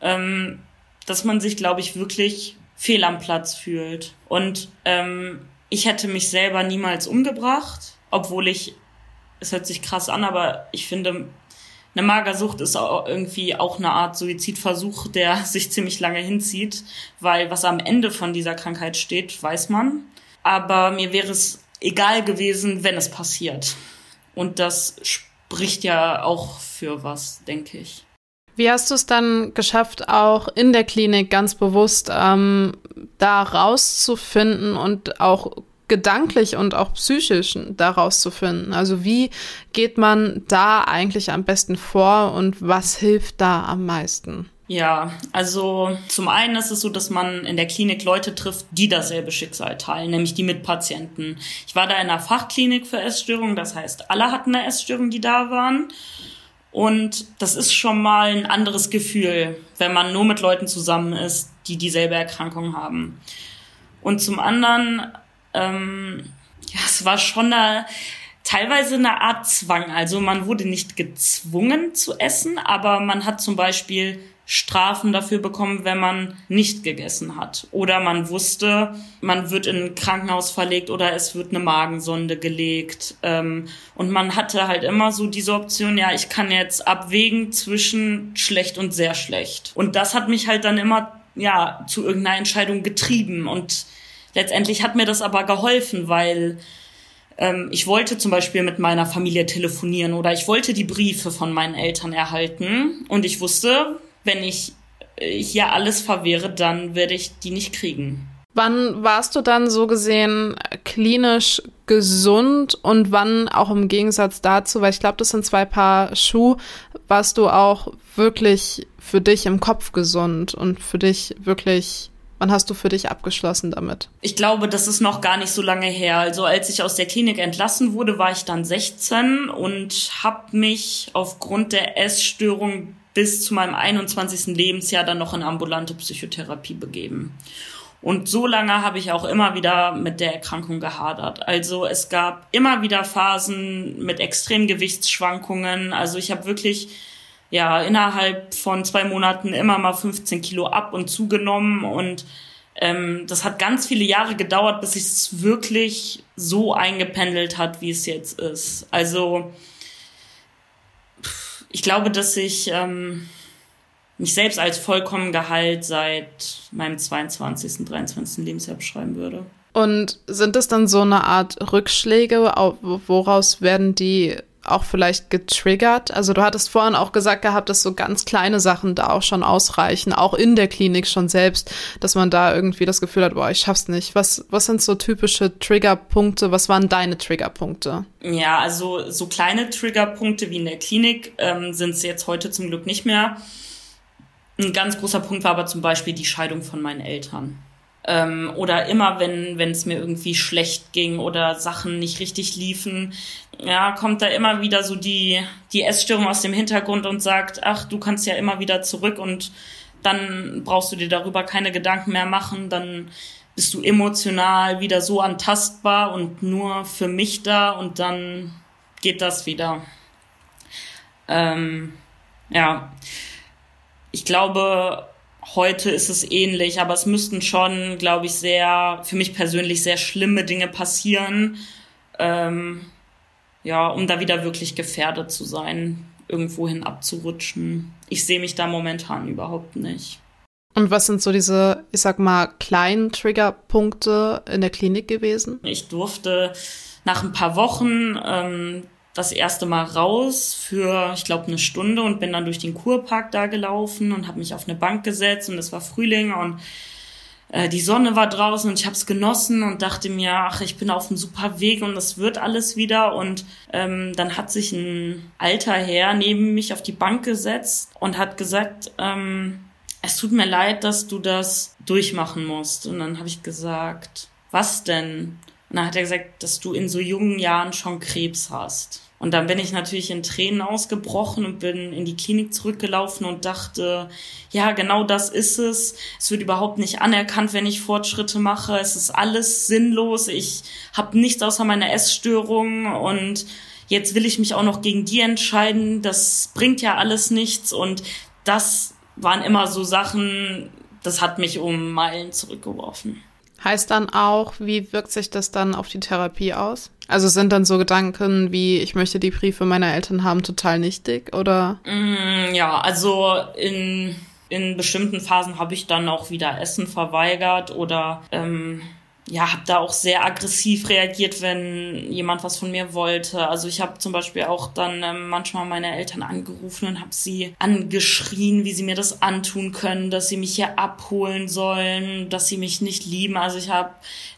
ähm, dass man sich, glaube ich, wirklich fehl am Platz fühlt. Und ähm, ich hätte mich selber niemals umgebracht, obwohl ich es hört sich krass an, aber ich finde, eine Magersucht ist auch irgendwie auch eine Art Suizidversuch, der sich ziemlich lange hinzieht, weil was am Ende von dieser Krankheit steht, weiß man. Aber mir wäre es egal gewesen, wenn es passiert. Und das spricht ja auch für was, denke ich. Wie hast du es dann geschafft, auch in der Klinik ganz bewusst ähm, da rauszufinden und auch gedanklich und auch psychisch daraus zu finden. Also wie geht man da eigentlich am besten vor und was hilft da am meisten? Ja, also zum einen ist es so, dass man in der Klinik Leute trifft, die dasselbe Schicksal teilen, nämlich die Mitpatienten. Ich war da in einer Fachklinik für Essstörungen, das heißt, alle hatten eine Essstörung, die da waren. Und das ist schon mal ein anderes Gefühl, wenn man nur mit Leuten zusammen ist, die dieselbe Erkrankung haben. Und zum anderen ähm, ja, es war schon eine, teilweise eine Art Zwang. Also man wurde nicht gezwungen zu essen, aber man hat zum Beispiel Strafen dafür bekommen, wenn man nicht gegessen hat. Oder man wusste, man wird in ein Krankenhaus verlegt oder es wird eine Magensonde gelegt. Ähm, und man hatte halt immer so diese Option, ja, ich kann jetzt abwägen zwischen schlecht und sehr schlecht. Und das hat mich halt dann immer, ja, zu irgendeiner Entscheidung getrieben. Und Letztendlich hat mir das aber geholfen, weil ähm, ich wollte zum Beispiel mit meiner Familie telefonieren oder ich wollte die Briefe von meinen Eltern erhalten und ich wusste, wenn ich hier alles verwehre, dann werde ich die nicht kriegen. Wann warst du dann so gesehen klinisch gesund und wann auch im Gegensatz dazu, weil ich glaube, das sind zwei Paar Schuh, warst du auch wirklich für dich im Kopf gesund und für dich wirklich Wann hast du für dich abgeschlossen damit? Ich glaube, das ist noch gar nicht so lange her. Also als ich aus der Klinik entlassen wurde, war ich dann 16 und habe mich aufgrund der Essstörung bis zu meinem 21. Lebensjahr dann noch in ambulante Psychotherapie begeben. Und so lange habe ich auch immer wieder mit der Erkrankung gehadert. Also es gab immer wieder Phasen mit extremen Gewichtsschwankungen. Also ich habe wirklich ja innerhalb von zwei Monaten immer mal 15 Kilo ab und zugenommen und ähm, das hat ganz viele Jahre gedauert, bis es wirklich so eingependelt hat, wie es jetzt ist. Also ich glaube, dass ich ähm, mich selbst als vollkommen geheilt seit meinem 22., 23. Lebensjahr beschreiben würde. Und sind es dann so eine Art Rückschläge? Woraus werden die auch vielleicht getriggert? Also du hattest vorhin auch gesagt gehabt, dass so ganz kleine Sachen da auch schon ausreichen, auch in der Klinik schon selbst, dass man da irgendwie das Gefühl hat, boah, ich schaff's nicht. Was, was sind so typische Triggerpunkte? Was waren deine Triggerpunkte? Ja, also so kleine Triggerpunkte wie in der Klinik ähm, sind es jetzt heute zum Glück nicht mehr. Ein ganz großer Punkt war aber zum Beispiel die Scheidung von meinen Eltern. Ähm, oder immer, wenn es mir irgendwie schlecht ging oder Sachen nicht richtig liefen, ja, kommt da immer wieder so die, die Essstörung aus dem Hintergrund und sagt, ach, du kannst ja immer wieder zurück und dann brauchst du dir darüber keine Gedanken mehr machen, dann bist du emotional wieder so antastbar und nur für mich da und dann geht das wieder. Ähm, ja, ich glaube, heute ist es ähnlich, aber es müssten schon, glaube ich, sehr, für mich persönlich sehr schlimme Dinge passieren, ähm, ja, um da wieder wirklich gefährdet zu sein, irgendwohin abzurutschen. Ich sehe mich da momentan überhaupt nicht. Und was sind so diese, ich sag mal, kleinen Triggerpunkte in der Klinik gewesen? Ich durfte nach ein paar Wochen ähm, das erste Mal raus für, ich glaube, eine Stunde und bin dann durch den Kurpark da gelaufen und habe mich auf eine Bank gesetzt und es war Frühling und äh, die Sonne war draußen und ich habe es genossen und dachte mir, ach, ich bin auf einem super Weg und das wird alles wieder. Und ähm, dann hat sich ein alter Herr neben mich auf die Bank gesetzt und hat gesagt, ähm, es tut mir leid, dass du das durchmachen musst. Und dann habe ich gesagt, was denn? Und dann hat er gesagt, dass du in so jungen Jahren schon Krebs hast. Und dann bin ich natürlich in Tränen ausgebrochen und bin in die Klinik zurückgelaufen und dachte, ja, genau das ist es. Es wird überhaupt nicht anerkannt, wenn ich Fortschritte mache. Es ist alles sinnlos. Ich habe nichts außer meiner Essstörung und jetzt will ich mich auch noch gegen die entscheiden. Das bringt ja alles nichts. Und das waren immer so Sachen, das hat mich um Meilen zurückgeworfen. Heißt dann auch, wie wirkt sich das dann auf die Therapie aus? Also sind dann so Gedanken wie, ich möchte die Briefe meiner Eltern haben, total nichtig, oder? Mm, ja, also in, in bestimmten Phasen habe ich dann auch wieder Essen verweigert oder ähm, ja, habe da auch sehr aggressiv reagiert, wenn jemand was von mir wollte. Also ich habe zum Beispiel auch dann ähm, manchmal meine Eltern angerufen und habe sie angeschrien, wie sie mir das antun können, dass sie mich hier abholen sollen, dass sie mich nicht lieben. Also ich habe,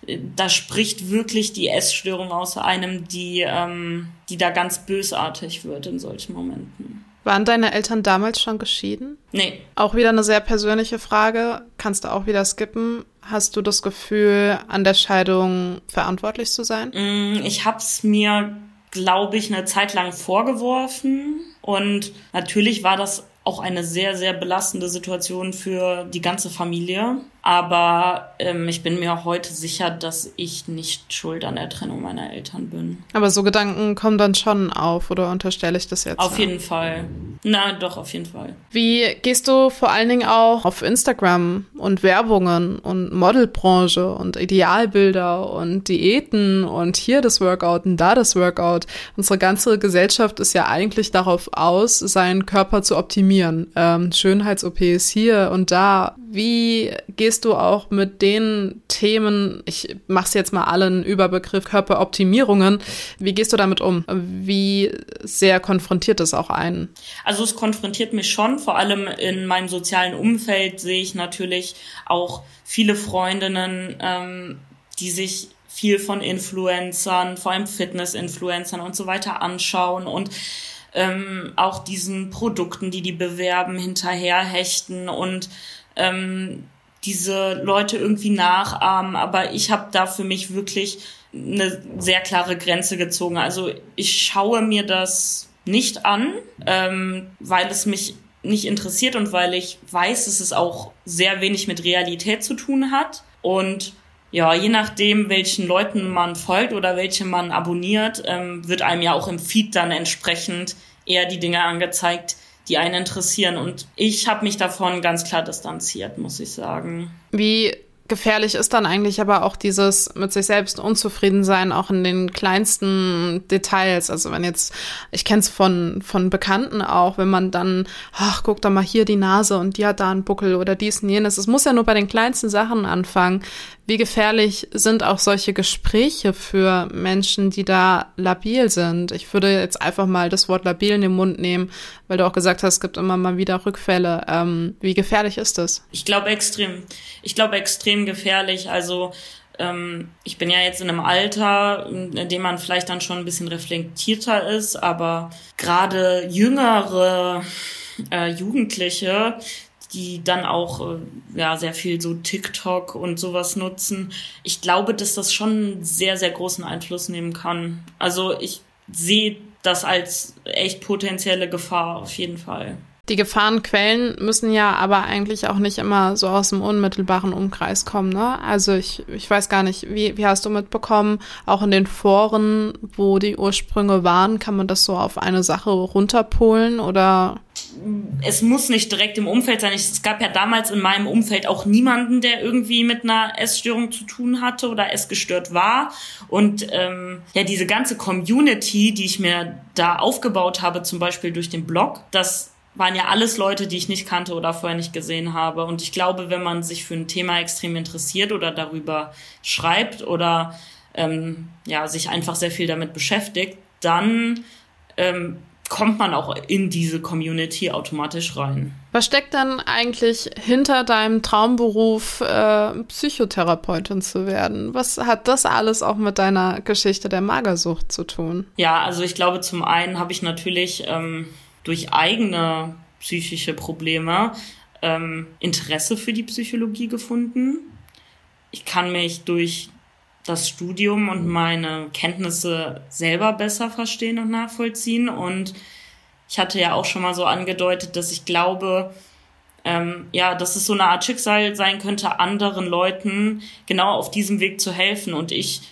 äh, da spricht wirklich die Essstörung aus einem, die, ähm, die da ganz bösartig wird in solchen Momenten. Waren deine Eltern damals schon geschieden? Nee. Auch wieder eine sehr persönliche Frage. Kannst du auch wieder skippen? Hast du das Gefühl, an der Scheidung verantwortlich zu sein? Mm, ich habe es mir, glaube ich, eine Zeit lang vorgeworfen. Und natürlich war das auch eine sehr, sehr belastende Situation für die ganze Familie. Aber ähm, ich bin mir heute sicher, dass ich nicht schuld an der Trennung meiner Eltern bin. Aber so Gedanken kommen dann schon auf, oder unterstelle ich das jetzt? Auf jeden Fall. Na, doch, auf jeden Fall. Wie gehst du vor allen Dingen auch auf Instagram und Werbungen und Modelbranche und Idealbilder und Diäten und hier das Workout und da das Workout? Unsere ganze Gesellschaft ist ja eigentlich darauf aus, seinen Körper zu optimieren. Ähm, Schönheits-OPs hier und da. Wie gehst du auch mit den Themen, ich mache es jetzt mal allen Überbegriff Körperoptimierungen, wie gehst du damit um? Wie sehr konfrontiert es auch einen? Also es konfrontiert mich schon, vor allem in meinem sozialen Umfeld sehe ich natürlich auch viele Freundinnen, ähm, die sich viel von Influencern, vor allem Fitness-Influencern und so weiter anschauen und ähm, auch diesen Produkten, die die bewerben, hinterherhechten und ähm, diese Leute irgendwie nachahmen. Aber ich habe da für mich wirklich eine sehr klare Grenze gezogen. Also ich schaue mir das nicht an, ähm, weil es mich nicht interessiert und weil ich weiß, dass es auch sehr wenig mit Realität zu tun hat. Und ja, je nachdem, welchen Leuten man folgt oder welche man abonniert, ähm, wird einem ja auch im Feed dann entsprechend eher die Dinge angezeigt, die einen interessieren. Und ich habe mich davon ganz klar distanziert, muss ich sagen. Wie gefährlich ist dann eigentlich aber auch dieses mit sich selbst unzufrieden sein, auch in den kleinsten Details. Also wenn jetzt, ich kenne es von, von Bekannten auch, wenn man dann, ach, guck doch mal hier die Nase und die hat da einen Buckel oder dies und jenes. Es muss ja nur bei den kleinsten Sachen anfangen. Wie gefährlich sind auch solche Gespräche für Menschen, die da labil sind? Ich würde jetzt einfach mal das Wort labil in den Mund nehmen, weil du auch gesagt hast, es gibt immer mal wieder Rückfälle. Ähm, wie gefährlich ist das? Ich glaube extrem. Ich glaube extrem gefährlich. Also ähm, ich bin ja jetzt in einem Alter, in dem man vielleicht dann schon ein bisschen reflektierter ist, aber gerade jüngere äh, Jugendliche, die dann auch äh, ja sehr viel so TikTok und sowas nutzen. Ich glaube, dass das schon sehr sehr großen Einfluss nehmen kann. Also ich sehe das als echt potenzielle Gefahr auf jeden Fall. Die Gefahrenquellen müssen ja aber eigentlich auch nicht immer so aus dem unmittelbaren Umkreis kommen, ne? Also ich, ich weiß gar nicht, wie, wie hast du mitbekommen, auch in den Foren, wo die Ursprünge waren, kann man das so auf eine Sache runterpolen oder? Es muss nicht direkt im Umfeld sein. Es gab ja damals in meinem Umfeld auch niemanden, der irgendwie mit einer Essstörung zu tun hatte oder essgestört war. Und ähm, ja, diese ganze Community, die ich mir da aufgebaut habe, zum Beispiel durch den Blog, das waren ja alles Leute, die ich nicht kannte oder vorher nicht gesehen habe. Und ich glaube, wenn man sich für ein Thema extrem interessiert oder darüber schreibt oder ähm, ja, sich einfach sehr viel damit beschäftigt, dann ähm, kommt man auch in diese Community automatisch rein. Was steckt dann eigentlich hinter deinem Traumberuf, äh, Psychotherapeutin zu werden? Was hat das alles auch mit deiner Geschichte der Magersucht zu tun? Ja, also ich glaube, zum einen habe ich natürlich ähm, durch eigene psychische Probleme ähm, Interesse für die Psychologie gefunden. Ich kann mich durch das Studium und meine Kenntnisse selber besser verstehen und nachvollziehen. Und ich hatte ja auch schon mal so angedeutet, dass ich glaube, ähm, ja, dass es so eine Art Schicksal sein könnte, anderen Leuten genau auf diesem Weg zu helfen. Und ich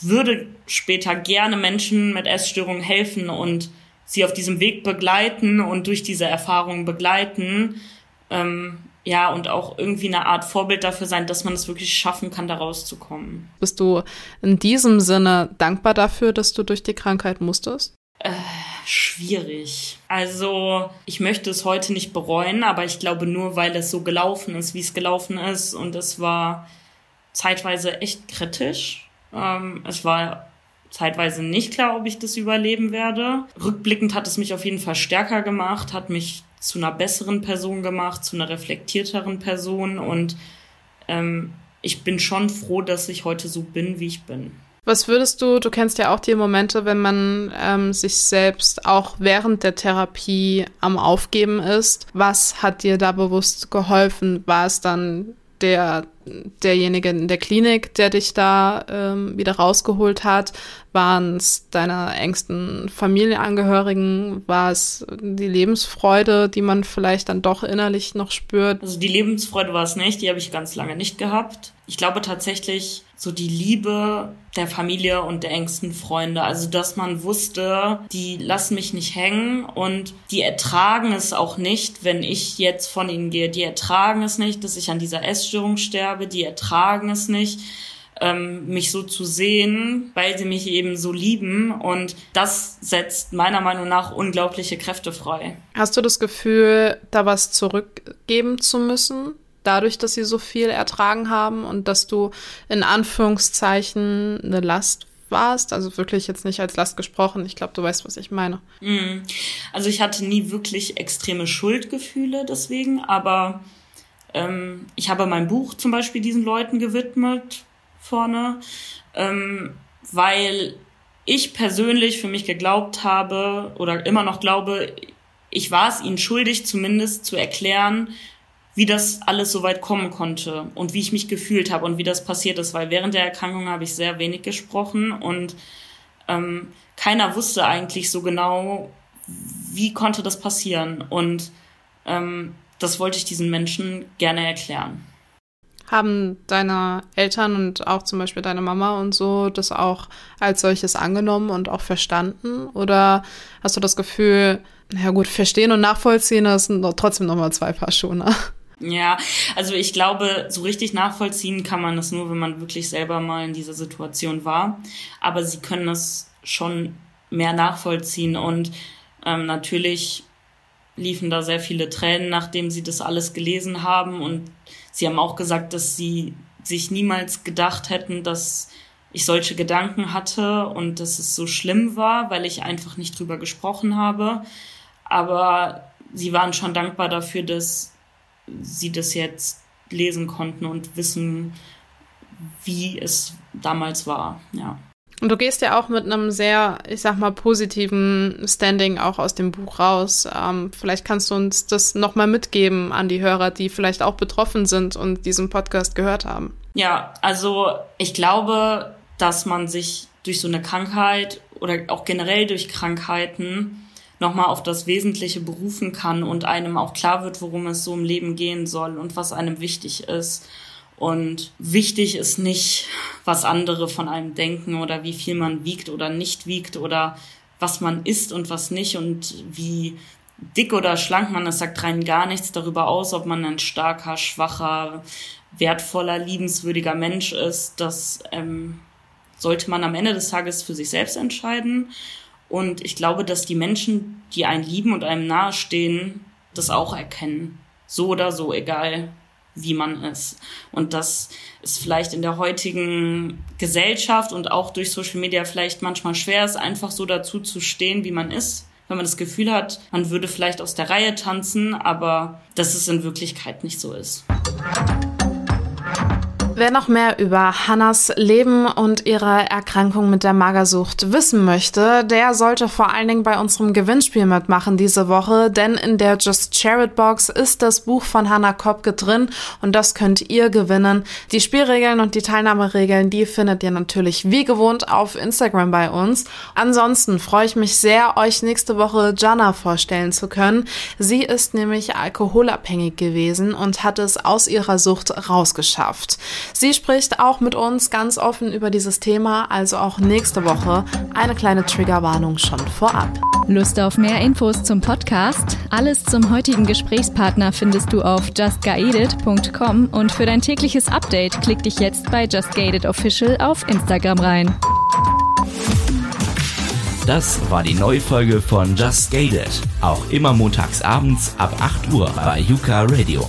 würde später gerne Menschen mit Essstörungen helfen und sie auf diesem Weg begleiten und durch diese Erfahrung begleiten. Ähm, ja, und auch irgendwie eine Art Vorbild dafür sein, dass man es wirklich schaffen kann, da rauszukommen. Bist du in diesem Sinne dankbar dafür, dass du durch die Krankheit musstest? Äh, schwierig. Also, ich möchte es heute nicht bereuen, aber ich glaube nur, weil es so gelaufen ist, wie es gelaufen ist. Und es war zeitweise echt kritisch. Ähm, es war zeitweise nicht klar, ob ich das überleben werde. Rückblickend hat es mich auf jeden Fall stärker gemacht, hat mich zu einer besseren Person gemacht, zu einer reflektierteren Person und ähm, ich bin schon froh, dass ich heute so bin, wie ich bin. Was würdest du, du kennst ja auch die Momente, wenn man ähm, sich selbst auch während der Therapie am Aufgeben ist. Was hat dir da bewusst geholfen? War es dann der derjenige in der Klinik, der dich da ähm, wieder rausgeholt hat? Waren es deine engsten Familienangehörigen? War es die Lebensfreude, die man vielleicht dann doch innerlich noch spürt? Also die Lebensfreude war es nicht, die habe ich ganz lange nicht gehabt. Ich glaube tatsächlich so die Liebe der Familie und der engsten Freunde. Also dass man wusste, die lassen mich nicht hängen und die ertragen es auch nicht, wenn ich jetzt von ihnen gehe. Die ertragen es nicht, dass ich an dieser Essstörung sterbe. Die ertragen es nicht ähm, mich so zu sehen, weil sie mich eben so lieben. Und das setzt meiner Meinung nach unglaubliche Kräfte frei. Hast du das Gefühl, da was zurückgeben zu müssen? Dadurch, dass sie so viel ertragen haben und dass du in Anführungszeichen eine Last warst, also wirklich jetzt nicht als Last gesprochen. Ich glaube, du weißt, was ich meine. Mm. Also ich hatte nie wirklich extreme Schuldgefühle deswegen, aber ähm, ich habe mein Buch zum Beispiel diesen Leuten gewidmet, vorne, ähm, weil ich persönlich für mich geglaubt habe oder immer noch glaube, ich war es ihnen schuldig, zumindest zu erklären, wie das alles so weit kommen konnte und wie ich mich gefühlt habe und wie das passiert ist, weil während der Erkrankung habe ich sehr wenig gesprochen und ähm, keiner wusste eigentlich so genau, wie konnte das passieren und ähm, das wollte ich diesen Menschen gerne erklären. Haben deine Eltern und auch zum Beispiel deine Mama und so das auch als solches angenommen und auch verstanden? Oder hast du das Gefühl, ja gut, verstehen und nachvollziehen, das sind trotzdem nochmal zwei Paar Schuhe, ne? Ja, also ich glaube, so richtig nachvollziehen kann man das nur, wenn man wirklich selber mal in dieser Situation war. Aber sie können es schon mehr nachvollziehen und ähm, natürlich liefen da sehr viele Tränen, nachdem sie das alles gelesen haben und sie haben auch gesagt, dass sie sich niemals gedacht hätten, dass ich solche Gedanken hatte und dass es so schlimm war, weil ich einfach nicht drüber gesprochen habe. Aber sie waren schon dankbar dafür, dass sie das jetzt lesen konnten und wissen, wie es damals war, ja. Und du gehst ja auch mit einem sehr, ich sag mal, positiven Standing auch aus dem Buch raus. Ähm, vielleicht kannst du uns das nochmal mitgeben an die Hörer, die vielleicht auch betroffen sind und diesen Podcast gehört haben. Ja, also ich glaube, dass man sich durch so eine Krankheit oder auch generell durch Krankheiten nochmal auf das Wesentliche berufen kann und einem auch klar wird, worum es so im Leben gehen soll und was einem wichtig ist. Und wichtig ist nicht, was andere von einem denken oder wie viel man wiegt oder nicht wiegt oder was man isst und was nicht und wie dick oder schlank man ist, sagt rein gar nichts darüber aus, ob man ein starker, schwacher, wertvoller, liebenswürdiger Mensch ist. Das ähm, sollte man am Ende des Tages für sich selbst entscheiden. Und ich glaube, dass die Menschen, die einen lieben und einem nahestehen, das auch erkennen. So oder so, egal wie man ist. Und dass es vielleicht in der heutigen Gesellschaft und auch durch Social Media vielleicht manchmal schwer ist, einfach so dazu zu stehen, wie man ist. Wenn man das Gefühl hat, man würde vielleicht aus der Reihe tanzen, aber dass es in Wirklichkeit nicht so ist. Wer noch mehr über Hannas Leben und ihre Erkrankung mit der Magersucht wissen möchte, der sollte vor allen Dingen bei unserem Gewinnspiel mitmachen diese Woche, denn in der Just Share It Box ist das Buch von Hannah Kopke drin und das könnt ihr gewinnen. Die Spielregeln und die Teilnahmeregeln, die findet ihr natürlich wie gewohnt auf Instagram bei uns. Ansonsten freue ich mich sehr, euch nächste Woche Jana vorstellen zu können. Sie ist nämlich alkoholabhängig gewesen und hat es aus ihrer Sucht rausgeschafft. Sie spricht auch mit uns ganz offen über dieses Thema, also auch nächste Woche eine kleine Triggerwarnung schon vorab. Lust auf mehr Infos zum Podcast? Alles zum heutigen Gesprächspartner findest du auf justguided.com und für dein tägliches Update klick dich jetzt bei Just Official auf Instagram rein. Das war die neue Folge von Just Gated. Auch immer montags abends ab 8 Uhr bei Yuka Radio.